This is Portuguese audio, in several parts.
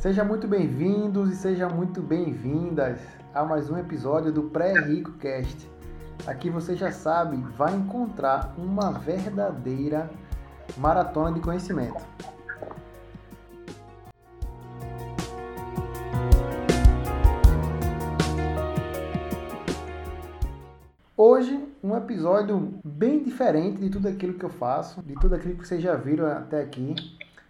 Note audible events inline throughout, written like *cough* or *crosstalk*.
Seja muito bem-vindos e seja muito bem-vindas a mais um episódio do Pré-Rico Cast. Aqui você já sabe, vai encontrar uma verdadeira maratona de conhecimento. Hoje, um episódio bem diferente de tudo aquilo que eu faço, de tudo aquilo que vocês já viram até aqui.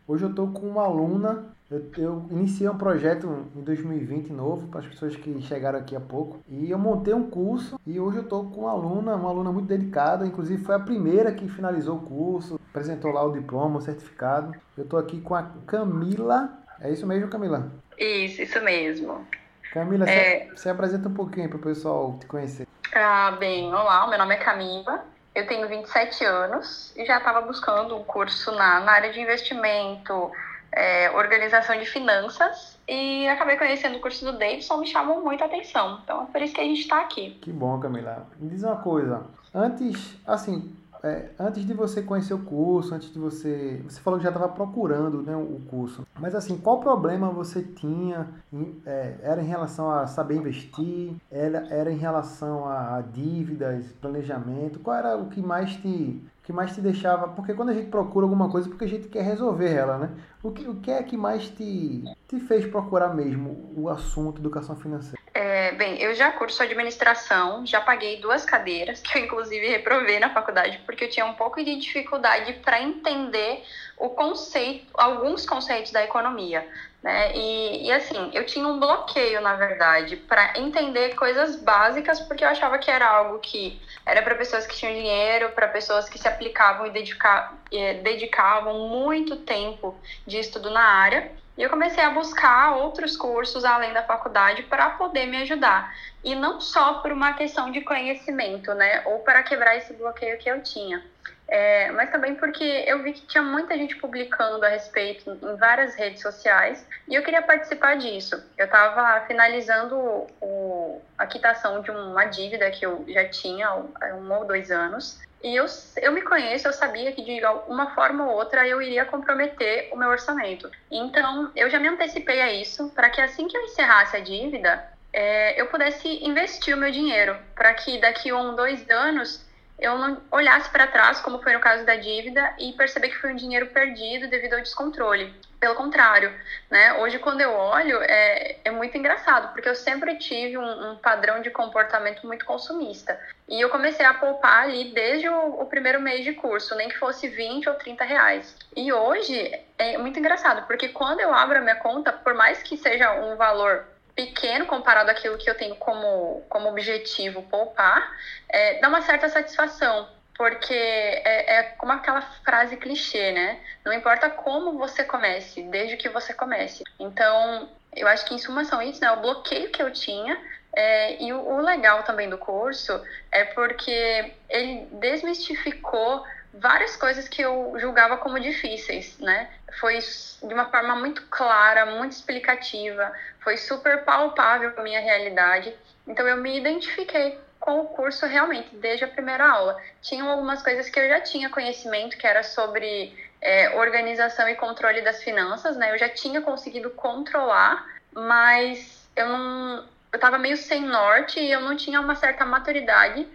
Hoje eu estou com uma aluna, eu, eu, iniciei um projeto em 2020 novo para as pessoas que chegaram aqui há pouco e eu montei um curso e hoje eu estou com uma aluna, uma aluna muito dedicada, inclusive foi a primeira que finalizou o curso, apresentou lá o diploma, o certificado. Eu estou aqui com a Camila, é isso mesmo, Camila? Isso, isso mesmo. Camila, é... você, você apresenta um pouquinho para o pessoal te conhecer. Ah, bem, olá, meu nome é Camila, eu tenho 27 anos e já estava buscando um curso na, na área de investimento, é, organização de finanças e acabei conhecendo o curso do Davidson, me chamou muito a atenção. Então é por isso que a gente está aqui. Que bom, Camila. Me diz uma coisa, antes, assim, é, antes de você conhecer o curso, antes de você. Você falou que já estava procurando né, o curso. Mas assim, qual problema você tinha? Em, é, era em relação a saber investir? Era, era em relação a, a dívidas, planejamento? Qual era o que mais te que mais te deixava. Porque quando a gente procura alguma coisa, porque a gente quer resolver ela, né? O que, o que é que mais te, te fez procurar mesmo o assunto educação financeira? É, bem, eu já curso administração, já paguei duas cadeiras, *laughs* que eu inclusive reprovei na faculdade, porque eu tinha um pouco de dificuldade para entender o conceito, alguns conceitos da economia. Né? E, e assim, eu tinha um bloqueio, na verdade, para entender coisas básicas, porque eu achava que era algo que era para pessoas que tinham dinheiro, para pessoas que se aplicavam e dedica, dedicavam muito tempo de estudo na área. E eu comecei a buscar outros cursos além da faculdade para poder me ajudar. E não só por uma questão de conhecimento, né? Ou para quebrar esse bloqueio que eu tinha. É, mas também porque eu vi que tinha muita gente publicando a respeito em várias redes sociais e eu queria participar disso. Eu estava finalizando o, a quitação de uma dívida que eu já tinha há um ou dois anos e eu, eu me conheço, eu sabia que de uma forma ou outra eu iria comprometer o meu orçamento. Então eu já me antecipei a isso para que assim que eu encerrasse a dívida, é, eu pudesse investir o meu dinheiro para que daqui a um, dois anos eu não olhasse para trás, como foi no caso da dívida, e perceber que foi um dinheiro perdido devido ao descontrole. Pelo contrário, né? Hoje, quando eu olho, é, é muito engraçado, porque eu sempre tive um, um, padrão de comportamento muito consumista. E eu comecei a poupar ali desde o, o, primeiro mês de curso, nem que fosse 20 ou 30 reais. E hoje é muito engraçado, porque quando eu abro a minha conta, por mais que seja um valor pequeno comparado àquilo que eu tenho como, como objetivo poupar, é, dá uma certa satisfação, porque é, é, como aquela frase clichê, né? Não importa como você comece, desde que você comece. Então, eu acho que em suma são isso, né? O bloqueio que eu tinha é, e o, o legal também do curso é porque ele desmistificou várias coisas que eu julgava como difíceis, né? Foi de uma forma muito clara, muito explicativa, foi super palpável a minha realidade. Então eu me identifiquei com o curso realmente desde a primeira aula. Tinham algumas coisas que eu já tinha conhecimento, que era sobre é, organização e controle das finanças, né? Eu já tinha conseguido controlar, mas eu não, eu estava meio sem norte e eu não tinha uma certa maturidade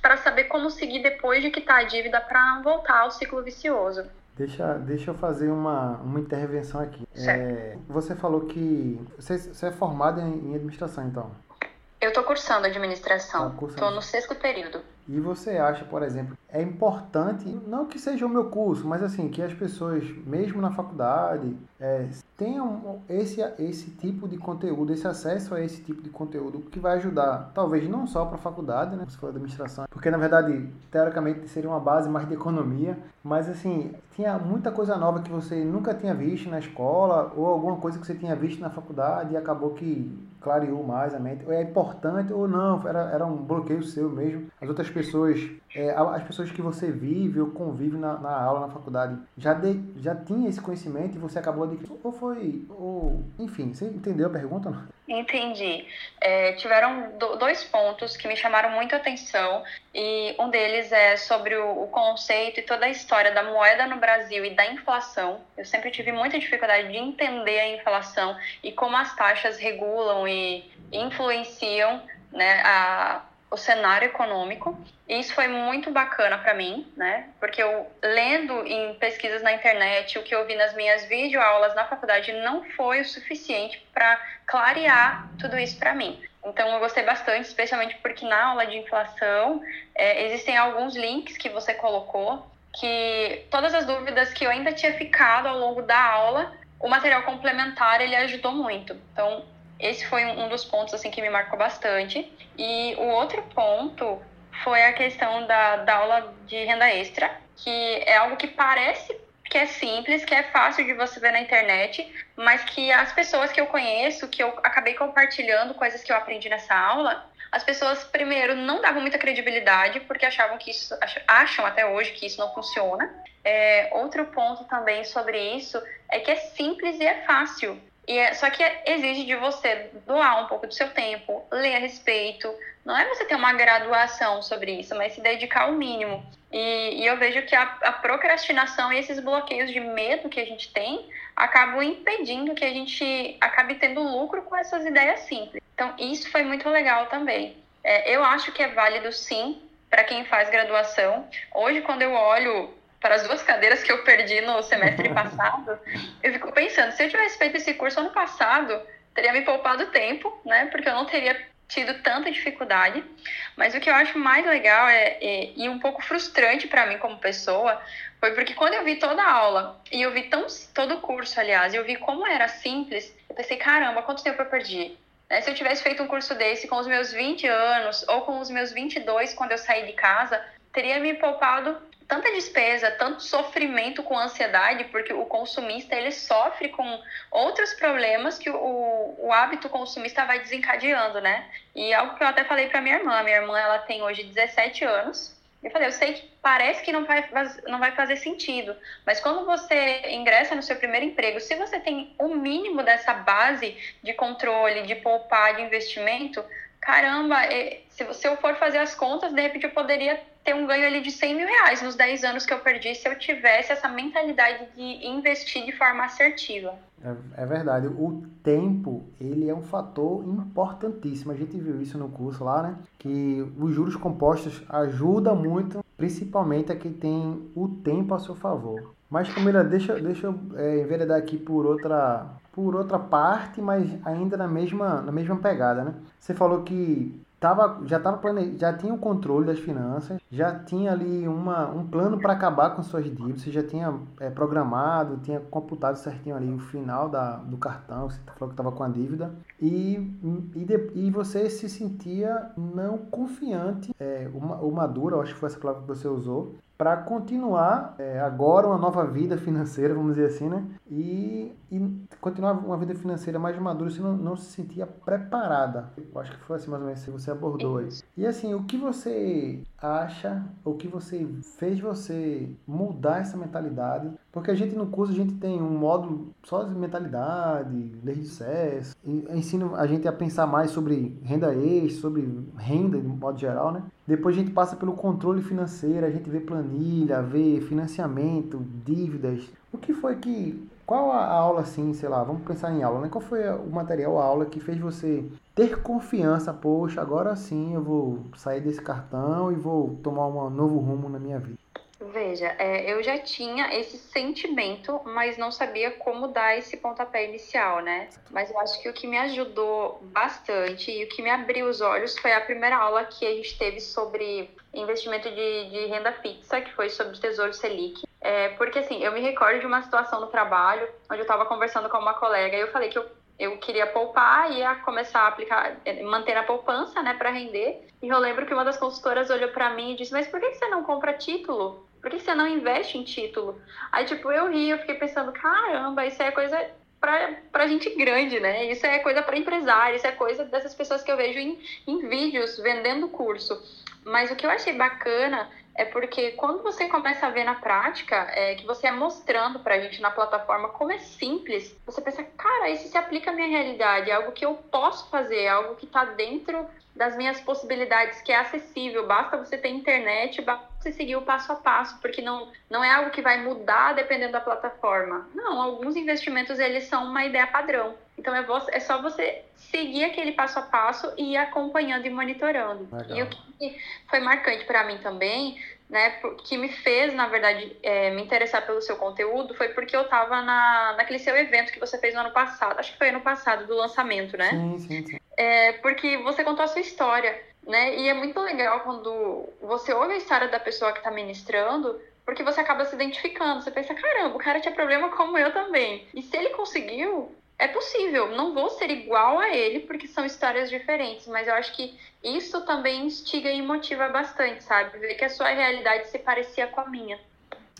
para saber como seguir depois de quitar a dívida para voltar ao ciclo vicioso. Deixa, deixa eu fazer uma, uma intervenção aqui. É, você falou que você, você é formado em, em administração, então? Eu estou cursando administração. Estou tá no sexto período. E você acha, por exemplo, é importante, não que seja o meu curso, mas assim, que as pessoas, mesmo na faculdade, é, tenham esse, esse tipo de conteúdo, esse acesso a esse tipo de conteúdo, que vai ajudar, talvez não só para a faculdade, né, se for administração, porque na verdade, teoricamente, seria uma base mais de economia, mas assim, tinha muita coisa nova que você nunca tinha visto na escola, ou alguma coisa que você tinha visto na faculdade e acabou que clareou mais a mente, ou é importante ou não, era, era um bloqueio seu mesmo, as outras pessoas, é, as pessoas que você vive ou convive na, na aula, na faculdade, já, de, já tinha esse conhecimento e você acabou adquirindo? Ou foi, ou, enfim, você entendeu a pergunta? Não? Entendi. É, tiveram dois pontos que me chamaram muito atenção e um deles é sobre o, o, conceito e toda a história da moeda no Brasil e da inflação. Eu sempre tive muita dificuldade de entender a inflação e como as taxas regulam e influenciam né, a, o cenário econômico. E isso foi muito bacana para mim, né? Porque eu lendo em pesquisas na internet, o que eu vi nas minhas videoaulas na faculdade não foi o suficiente para clarear tudo isso para mim. Então eu gostei bastante, especialmente porque na aula de inflação é, existem alguns links que você colocou que todas as dúvidas que eu ainda tinha ficado ao longo da aula, o material complementar ele ajudou muito. Então esse foi um dos pontos assim que me marcou bastante. E o outro ponto foi a questão da, da aula de renda extra, que é algo que parece que é simples, que é fácil de você ver na internet, mas que as pessoas que eu conheço, que eu acabei compartilhando coisas que eu aprendi nessa aula, as pessoas, primeiro, não davam muita credibilidade, porque achavam que isso, acham até hoje que isso não funciona. É, outro ponto também sobre isso é que é simples e é fácil. E é, só que exige de você doar um pouco do seu tempo, ler a respeito. Não é você ter uma graduação sobre isso, mas se dedicar ao mínimo. E, e eu vejo que a, a, procrastinação e esses bloqueios de medo que a gente tem acabam impedindo que a gente acabe tendo lucro com essas ideias simples. Então, isso foi muito legal também. É, eu acho que é válido sim para quem faz graduação. Hoje, quando eu olho para as duas cadeiras que eu perdi no semestre *laughs* passado, eu fico pensando, se eu tivesse feito esse curso ano passado, teria me poupado tempo, né? Porque eu não teria tido tanta dificuldade. Mas o que eu acho mais legal é, é e um pouco frustrante para mim como pessoa foi porque quando eu vi toda a aula e eu vi tão, todo o curso, aliás, e eu vi como era simples, eu pensei, caramba, quanto tempo eu perdi? Né? Se eu tivesse feito um curso desse com os meus 20 anos ou com os meus 22 quando eu saí de casa, teria me poupado tanta despesa, tanto sofrimento com ansiedade, porque o consumista ele sofre com outros problemas que o, o hábito consumista vai desencadeando, né? E algo que eu até falei para minha irmã, minha irmã ela tem hoje 17 anos. Eu falei, eu sei que parece que não vai, não vai fazer sentido, mas quando você ingressa no seu primeiro emprego, se você tem o mínimo dessa base de controle, de poupar, de investimento, caramba, é, se eu for fazer as contas, de repente eu poderia ter um ganho ali de 100 mil reais nos 10 anos que eu perdi se eu tivesse essa mentalidade de investir de forma assertiva. É, é, verdade. O tempo, ele é um fator importantíssimo. A gente viu isso no curso lá, né? Que os juros compostos ajudam muito, principalmente a quem tem o tempo a seu favor. Mas, Camila, deixa, deixa eu é, enveredar aqui por outra, por outra parte, mas ainda na mesma, na mesma pegada, né? Você falou que tava, já tava plane... já tinha o controle das finanças, já tinha ali uma, um plano para acabar com suas dívidas, você já tinha é, programado, tinha computado certinho ali o final da, do cartão, você falou que estava com a dívida, e, e, de, e você se sentia não confiante, é, ou madura, acho que foi essa palavra que você usou, para continuar é, agora uma nova vida financeira, vamos dizer assim, né? E, e continuar uma vida financeira mais madura, você não, não se sentia preparada. Eu acho que foi assim mais ou menos que você abordou aí. E assim, o que você acha, o que você fez você mudar essa mentalidade? Porque a gente no curso a gente tem um módulo só de mentalidade, lei de sucesso, ensina a gente a pensar mais sobre renda extra, sobre renda de modo geral, né? Depois a gente passa pelo controle financeiro, a gente vê planilha, vê financiamento, dívidas. O que foi que. Qual a aula, assim, sei lá, vamos pensar em aula, né? Qual foi o material, a aula que fez você ter confiança? Poxa, agora sim eu vou sair desse cartão e vou tomar um novo rumo na minha vida. Veja, é, eu já tinha esse sentimento, mas não sabia como dar esse pontapé inicial, né? Mas eu acho que o que me ajudou bastante e o que me abriu os olhos foi a primeira aula que a gente teve sobre investimento de, de renda fixa, que foi sobre o Tesouro Selic. É, porque, assim, eu me recordo de uma situação no trabalho, onde eu estava conversando com uma colega e eu falei que eu eu queria poupar, ia começar a aplicar, manter a poupança, né, para render. E eu lembro que uma das consultoras olhou para mim e disse: Mas por que você não compra título? Por que você não investe em título? Aí, tipo, eu ri, eu fiquei pensando, caramba, isso é coisa pra, pra gente grande, né? Isso é coisa para empresário, isso é coisa dessas pessoas que eu vejo em, em vídeos vendendo curso. Mas o que eu achei bacana é porque quando você começa a ver na prática, é, que você é mostrando pra gente na plataforma como é simples, você pensa, cara, isso se aplica à minha realidade, é algo que eu posso fazer, é algo que tá dentro das minhas possibilidades, que é acessível, basta você ter internet, basta você seguir o passo a passo, porque não, não é algo que vai mudar dependendo da plataforma. Não, alguns investimentos eles são uma ideia padrão. Então é, você, é só você seguir aquele passo a passo e ir acompanhando e monitorando. Legal. E o que foi marcante para mim também, né, que me fez, na verdade, é, me interessar pelo seu conteúdo foi porque eu estava na, naquele seu evento que você fez no ano passado, acho que foi ano passado, do lançamento, né? Sim, sim, sim. É, porque você contou a sua história, né? E é muito legal quando você ouve a história da pessoa que está ministrando, porque você acaba se identificando. Você pensa, caramba, o cara tinha problema como eu também. E se ele conseguiu, é possível. Não vou ser igual a ele, porque são histórias diferentes, mas eu acho que isso também instiga e motiva bastante, sabe? Ver que a sua realidade se parecia com a minha.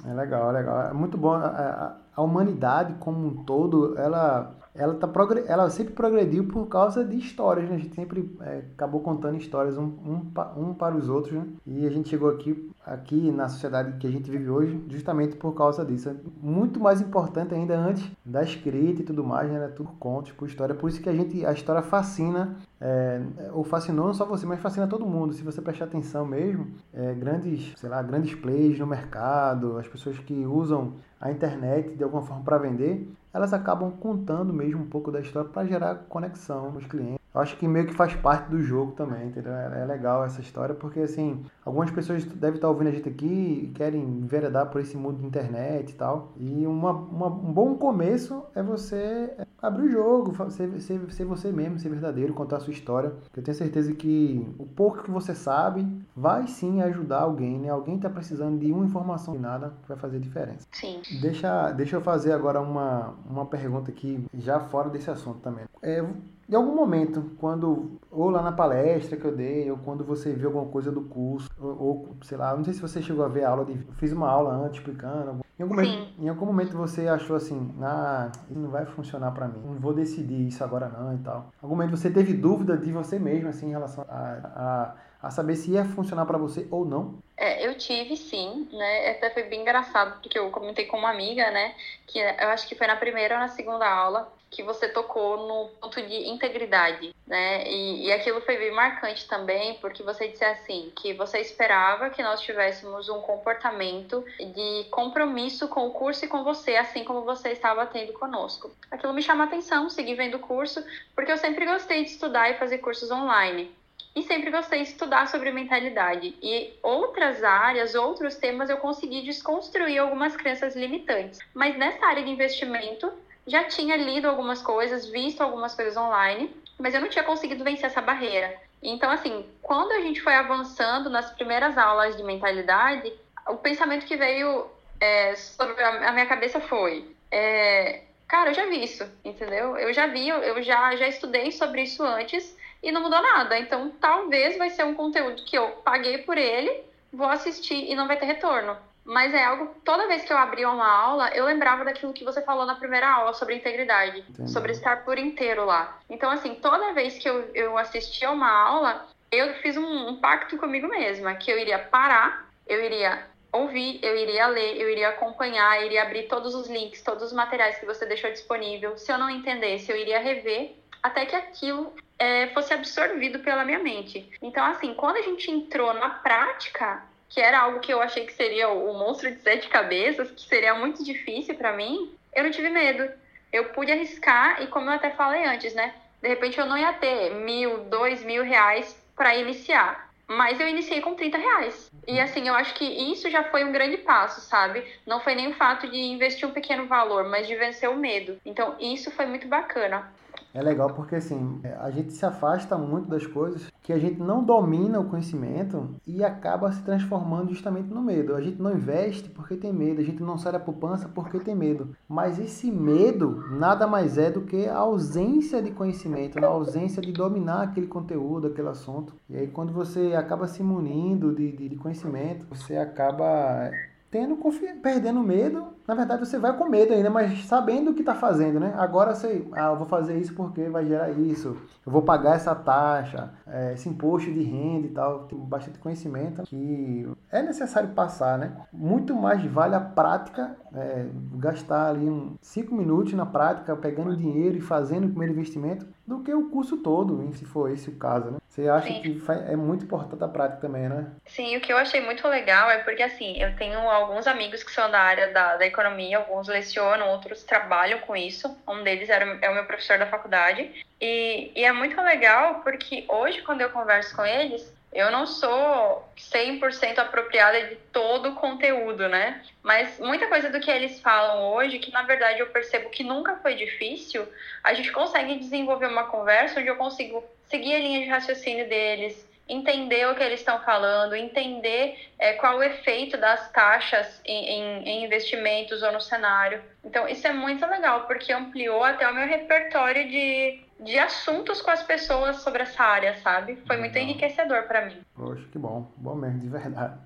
É legal, é legal. É muito bom. A, a humanidade como um todo, ela ela, tá ela sempre progrediu por causa de histórias, né? A gente sempre é, acabou contando histórias um, um, um, para os outros, né? E a gente chegou aqui, aqui na sociedade que a gente vive hoje justamente por causa disso. É muito mais importante ainda antes da escrita e tudo mais, né? Tudo contos, por história. Por isso que a gente, a história fascina, é, ou fascinou não só você, mas fascina todo mundo. Se você prestar atenção mesmo, é, grandes, sei lá, grandes plays no mercado, as pessoas que usam a internet de alguma forma para vender, elas acabam contando mesmo um pouco da história para gerar conexão nos clientes. Eu acho que meio que faz parte do jogo também, entendeu? É, é legal essa história, porque assim, algumas pessoas devem estar ouvindo a gente aqui e querem enveredar por esse mundo de internet e tal. E uma, uma, um bom começo é você abrir o jogo, ser, ser, ser você mesmo, ser verdadeiro, contar a sua história. Eu tenho certeza que o pouco que você sabe vai sim ajudar alguém, né? Alguém está precisando de uma informação de nada vai fazer diferença. Sim. Deixa, deixa eu fazer agora uma, uma pergunta aqui, já fora desse assunto também. É, em algum momento, quando ou lá na palestra que eu dei, ou quando você viu alguma coisa do curso, ou, ou sei lá, não sei se você chegou a ver a aula de. Eu fiz uma aula antes explicando. Em algum, momento, em algum momento você achou assim, ah, isso não vai funcionar para mim, não vou decidir isso agora não e tal. Em algum momento você teve dúvida de você mesmo, assim, em relação a, a, a saber se ia funcionar para você ou não? É, eu tive sim, né? Até foi bem engraçado, porque eu comentei com uma amiga, né? Que eu acho que foi na primeira ou na segunda aula que você tocou no ponto de integridade, né? E, e aquilo foi bem marcante também, porque você disse assim, que você esperava que nós tivéssemos um comportamento de compromisso com o curso e com você, assim como você estava tendo conosco. Aquilo me chama atenção, segui vendo o curso, porque eu sempre gostei de estudar e fazer cursos online. E sempre gostei de estudar sobre mentalidade. E outras áreas, outros temas, eu consegui desconstruir algumas crenças limitantes. Mas nessa área de investimento, já tinha lido algumas coisas, visto algumas coisas online, mas eu não tinha conseguido vencer essa barreira. Então, assim, quando a gente foi avançando nas primeiras aulas de mentalidade, o pensamento que veio é, sobre a minha cabeça foi: é, cara, eu já vi isso, entendeu? Eu já vi, eu já, já estudei sobre isso antes e não mudou nada. Então, talvez vai ser um conteúdo que eu paguei por ele, vou assistir e não vai ter retorno. Mas é algo, toda vez que eu abria uma aula, eu lembrava daquilo que você falou na primeira aula sobre integridade, Entendi. sobre estar por inteiro lá. Então, assim, toda vez que eu, eu assistia uma aula, eu fiz um, um pacto comigo mesma, que eu iria parar, eu iria ouvir, eu iria ler, eu iria acompanhar, eu iria abrir todos os links, todos os materiais que você deixou disponível. Se eu não entendesse, eu iria rever até que aquilo é, fosse absorvido pela minha mente. Então, assim, quando a gente entrou na prática, que era algo que eu achei que seria o monstro de sete cabeças, que seria muito difícil para mim, eu não tive medo. Eu pude arriscar e, como eu até falei antes, né? De repente eu não ia ter mil, dois mil reais para iniciar. Mas eu iniciei com 30 reais. E assim, eu acho que isso já foi um grande passo, sabe? Não foi nem o fato de investir um pequeno valor, mas de vencer o medo. Então, isso foi muito bacana. É legal porque assim, a gente se afasta muito das coisas que a gente não domina o conhecimento e acaba se transformando justamente no medo. A gente não investe porque tem medo, a gente não sai da poupança porque tem medo. Mas esse medo nada mais é do que a ausência de conhecimento, a ausência de dominar aquele conteúdo, aquele assunto. E aí quando você acaba se munindo de, de, de conhecimento, você acaba tendo perdendo medo. Na verdade, você vai com medo ainda, mas sabendo o que está fazendo, né? Agora sei, ah, eu vou fazer isso porque vai gerar isso. Eu vou pagar essa taxa, é, esse imposto de renda e tal. Tem bastante conhecimento que é necessário passar, né? Muito mais vale a prática, é, gastar ali um, cinco minutos na prática, pegando dinheiro e fazendo o primeiro investimento, do que o curso todo, se for esse o caso, né? Você acha Sim. que é muito importante a prática também, né? Sim, o que eu achei muito legal é porque, assim, eu tenho alguns amigos que são da área da, da economia, alguns lecionam, outros trabalham com isso. Um deles era, é o meu professor da faculdade. E, e é muito legal porque hoje, quando eu converso com eles, eu não sou 100% apropriada de todo o conteúdo, né? Mas muita coisa do que eles falam hoje, que na verdade eu percebo que nunca foi difícil, a gente consegue desenvolver uma conversa onde eu consigo seguir a linha de raciocínio deles, entender o que eles estão falando, entender é, qual o efeito das taxas em, em, em, investimentos ou no cenário. Então, isso é muito legal, porque ampliou até o meu repertório de, de assuntos com as pessoas sobre essa área, sabe? Foi muito enriquecedor para mim. Poxa, que bom. Bom mesmo, de verdade.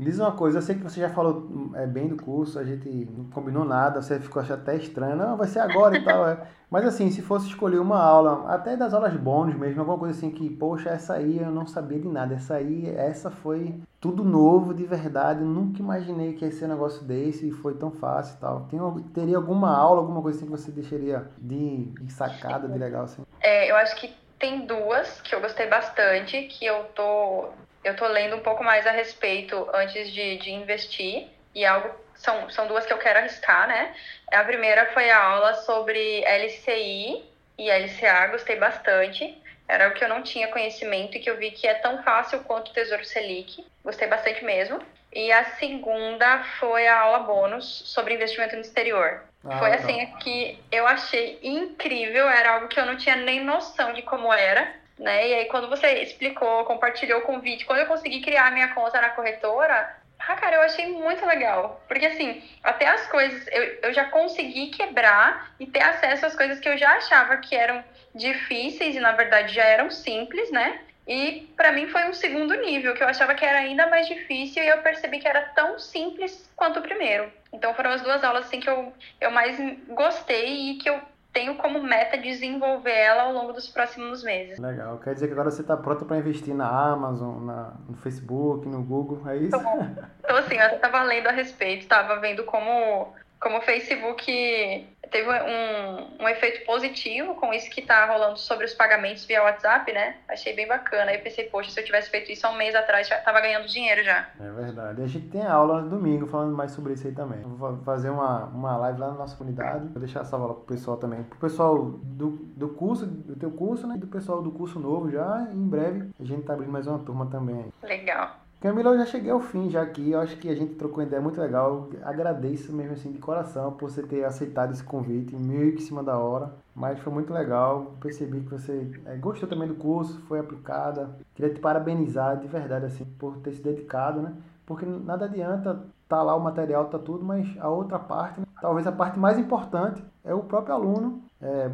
Diz uma coisa, eu sei que você já falou é, bem do curso, a gente não combinou nada, você ficou até estranho, não, vai ser agora e tal. É. Mas assim, se fosse escolher uma aula, até das aulas bônus mesmo, alguma coisa assim que, poxa, essa aí eu não sabia de nada, essa aí, essa foi tudo novo, de verdade, nunca imaginei que ia ser um negócio desse e foi tão fácil e tal. Tem, teria alguma aula, alguma coisa assim que você deixaria de, de sacada, de legal assim? É, eu acho que tem duas que eu gostei bastante, que eu tô eu tô lendo um pouco mais a respeito antes de, de investir e algo são, são duas que eu quero arriscar, né? A primeira foi a aula sobre LCI e LCA, gostei bastante. Era o que eu não tinha conhecimento e que eu vi que é tão fácil quanto o Tesouro Selic. Gostei bastante mesmo. E a segunda foi a aula bônus sobre investimento no exterior. Ah, foi assim que eu achei incrível, era algo que eu não tinha nem noção de como era né? E aí quando você explicou, compartilhou o convite, quando eu consegui criar minha conta na corretora, ah, cara, eu achei muito legal. Porque assim, até as coisas eu, eu já consegui quebrar e ter acesso às coisas que eu já achava que eram difíceis e na verdade já eram simples, né? E para mim foi um segundo nível, que eu achava que era ainda mais difícil e eu percebi que era tão simples quanto o primeiro. Então foram as duas aulas assim que eu, eu mais gostei e que eu tenho como meta desenvolver ela ao longo dos próximos meses. Legal. Quer dizer que agora você está pronta para investir na Amazon, na, no Facebook, no Google, é isso? Então, assim, eu estava lendo a respeito, estava vendo como, como o Facebook teve um, um efeito positivo com isso que está rolando sobre os pagamentos via WhatsApp, né? Achei bem bacana. Aí eu pensei, poxa, se eu tivesse feito isso há um mês atrás, já estava ganhando dinheiro já. É verdade. A gente tem aula domingo falando mais sobre isso aí também. vou fazer uma, uma live lá na nossa comunidade. Vou deixar essa aula pro pessoal também. Pro pessoal do, do curso, do teu curso, né? E do pessoal do curso novo já. Em breve a gente tá abrindo mais uma turma também. Legal. Camila, eu já cheguei ao fim já aqui. Eu acho que a gente trocou uma ideia muito legal. Agradeço mesmo assim de coração por você ter aceitado esse convite, meio que em cima da hora. Mas foi muito legal. Percebi que você é, gostou também do curso, foi aplicada. Queria te parabenizar de verdade assim por ter se dedicado, né? Porque nada adianta tá lá o material, tá tudo, mas a outra parte, né? talvez a parte mais importante é o próprio aluno é,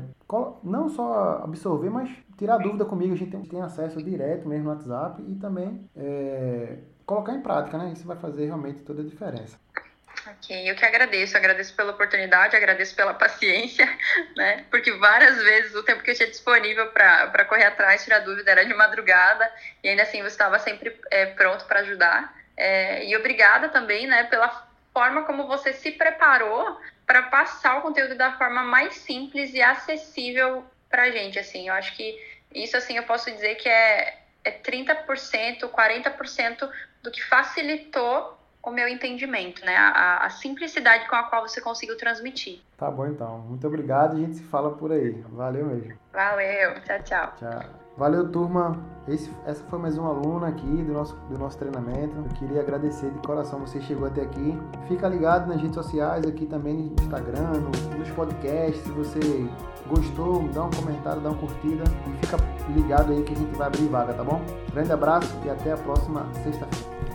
não só absorver, mas tirar dúvida comigo. A gente tem, acesso direto mesmo no WhatsApp e também é, colocar em prática, né? Isso vai fazer realmente toda a diferença. Ok, eu que agradeço, agradeço pela oportunidade, agradeço pela paciência, *laughs* né? Porque várias vezes o tempo que eu tinha disponível para correr atrás, tirar dúvida, era de madrugada, e ainda assim você estava sempre é, pronto para ajudar. É, e obrigada também, né, pela forma como você se preparou para passar o conteúdo da forma mais simples e acessível para a gente, assim. Eu acho que isso, assim, eu posso dizer que é, é 30%, 40% do que facilitou o meu entendimento, né? A, a, simplicidade com a qual você conseguiu transmitir. Tá bom, então. Muito obrigado. A gente se fala por aí. Valeu mesmo. Valeu. Tchau, tchau. Tchau. Valeu, turma. Esse, essa foi mais uma aluna aqui do nosso, do nosso treinamento. Eu queria agradecer de coração você chegou até aqui. Fica ligado nas redes sociais, aqui também no Instagram, no, nos podcasts. Se você gostou, dá um comentário, dá uma curtida e fica ligado aí que a gente vai abrir vaga, tá bom? Grande abraço e até a próxima sexta-feira.